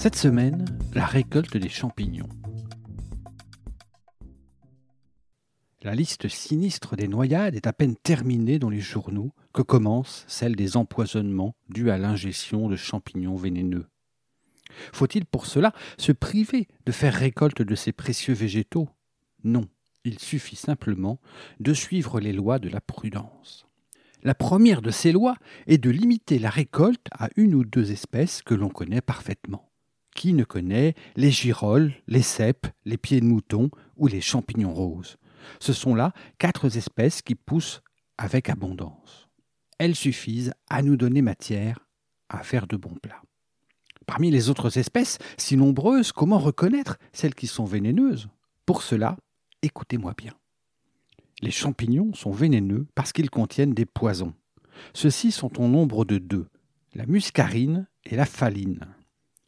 Cette semaine, la récolte des champignons. La liste sinistre des noyades est à peine terminée dans les journaux que commence celle des empoisonnements dus à l'ingestion de champignons vénéneux. Faut-il pour cela se priver de faire récolte de ces précieux végétaux? Non, il suffit simplement de suivre les lois de la prudence. La première de ces lois est de limiter la récolte à une ou deux espèces que l'on connaît parfaitement. Qui ne connaît les girolles, les cèpes, les pieds de mouton ou les champignons roses Ce sont là quatre espèces qui poussent avec abondance. Elles suffisent à nous donner matière à faire de bons plats. Parmi les autres espèces, si nombreuses, comment reconnaître celles qui sont vénéneuses? Pour cela, écoutez-moi bien. Les champignons sont vénéneux parce qu'ils contiennent des poisons. Ceux-ci sont au nombre de deux, la muscarine et la phaline.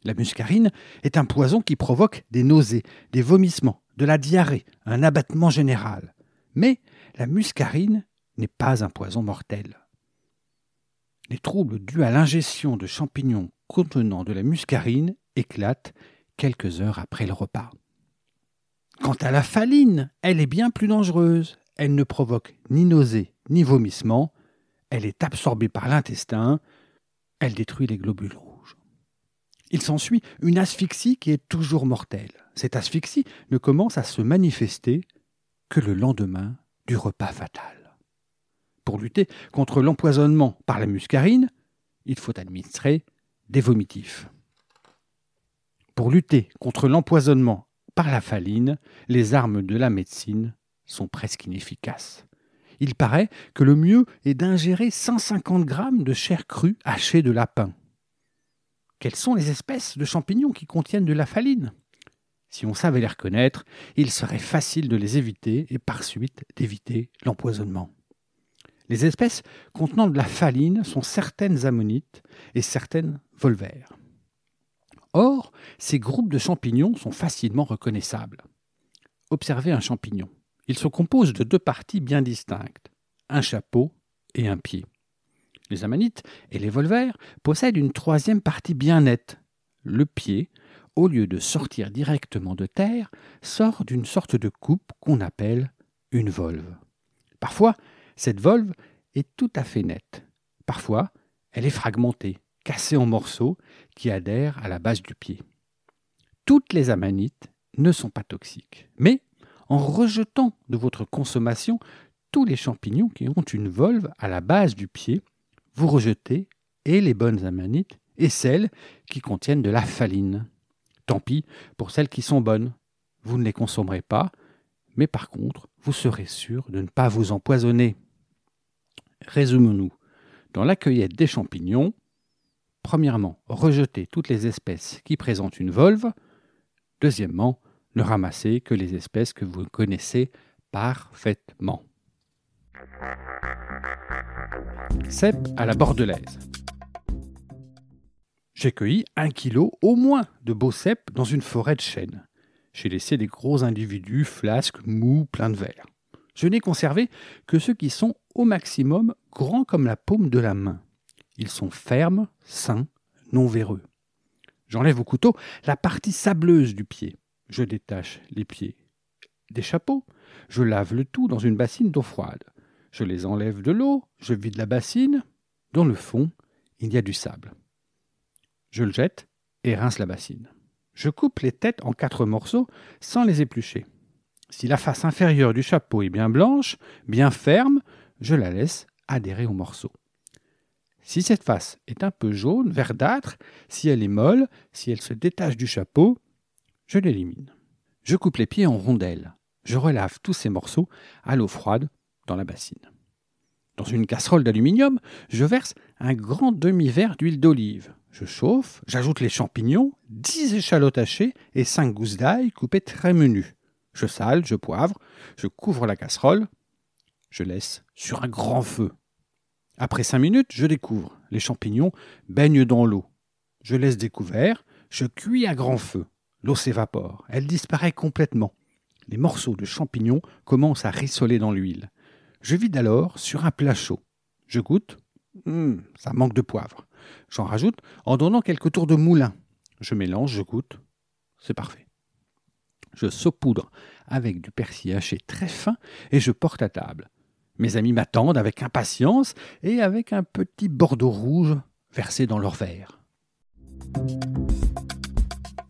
La muscarine est un poison qui provoque des nausées, des vomissements, de la diarrhée, un abattement général. Mais la muscarine n'est pas un poison mortel. Les troubles dus à l'ingestion de champignons contenant de la muscarine éclatent quelques heures après le repas. Quant à la phaline, elle est bien plus dangereuse. Elle ne provoque ni nausées ni vomissements. Elle est absorbée par l'intestin. Elle détruit les globules. Il s'ensuit une asphyxie qui est toujours mortelle. Cette asphyxie ne commence à se manifester que le lendemain du repas fatal. Pour lutter contre l'empoisonnement par la muscarine, il faut administrer des vomitifs. Pour lutter contre l'empoisonnement par la phaline, les armes de la médecine sont presque inefficaces. Il paraît que le mieux est d'ingérer 150 grammes de chair crue hachée de lapin. Quelles sont les espèces de champignons qui contiennent de la phaline Si on savait les reconnaître, il serait facile de les éviter et par suite d'éviter l'empoisonnement. Les espèces contenant de la phaline sont certaines ammonites et certaines volvaires. Or, ces groupes de champignons sont facilement reconnaissables. Observez un champignon. Il se compose de deux parties bien distinctes, un chapeau et un pied. Les ammonites et les volvaires possèdent une troisième partie bien nette. Le pied, au lieu de sortir directement de terre, sort d'une sorte de coupe qu'on appelle une volve. Parfois, cette volve est tout à fait nette. Parfois, elle est fragmentée, cassée en morceaux qui adhèrent à la base du pied. Toutes les amanites ne sont pas toxiques, mais en rejetant de votre consommation tous les champignons qui ont une volve à la base du pied, vous rejetez et les bonnes amanites et celles qui contiennent de la phaline. Tant pis pour celles qui sont bonnes. Vous ne les consommerez pas, mais par contre, vous serez sûr de ne pas vous empoisonner. Résumons-nous. Dans la cueillette des champignons, premièrement, rejetez toutes les espèces qui présentent une volve. Deuxièmement, ne ramassez que les espèces que vous connaissez parfaitement. Cèpe à la bordelaise. J'ai cueilli un kilo au moins de beaux cèpes dans une forêt de chênes. J'ai laissé des gros individus flasques, mous, pleins de verre. Je n'ai conservé que ceux qui sont au maximum grands comme la paume de la main. Ils sont fermes, sains, non véreux. J'enlève au couteau la partie sableuse du pied. Je détache les pieds des chapeaux. Je lave le tout dans une bassine d'eau froide. Je les enlève de l'eau, je vide la bassine. Dans le fond, il y a du sable. Je le jette et rince la bassine. Je coupe les têtes en quatre morceaux sans les éplucher. Si la face inférieure du chapeau est bien blanche, bien ferme, je la laisse adhérer au morceau. Si cette face est un peu jaune, verdâtre, si elle est molle, si elle se détache du chapeau, je l'élimine. Je coupe les pieds en rondelles. Je relave tous ces morceaux à l'eau froide dans la bassine. Dans une casserole d'aluminium, je verse un grand demi-verre d'huile d'olive. Je chauffe, j'ajoute les champignons, 10 échalotes hachées et 5 gousses d'ail coupées très menues. Je sale, je poivre, je couvre la casserole, je laisse sur un grand feu. Après 5 minutes, je découvre. Les champignons baignent dans l'eau. Je laisse découvert, je cuis à grand feu. L'eau s'évapore, elle disparaît complètement. Les morceaux de champignons commencent à rissoler dans l'huile. Je vide alors sur un plat chaud. Je goûte. Hum, ça manque de poivre. J'en rajoute en donnant quelques tours de moulin. Je mélange, je goûte. C'est parfait. Je saupoudre avec du persil haché très fin et je porte à table. Mes amis m'attendent avec impatience et avec un petit bordeaux rouge versé dans leur verre.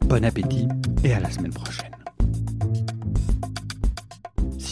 Bon appétit et à la semaine prochaine.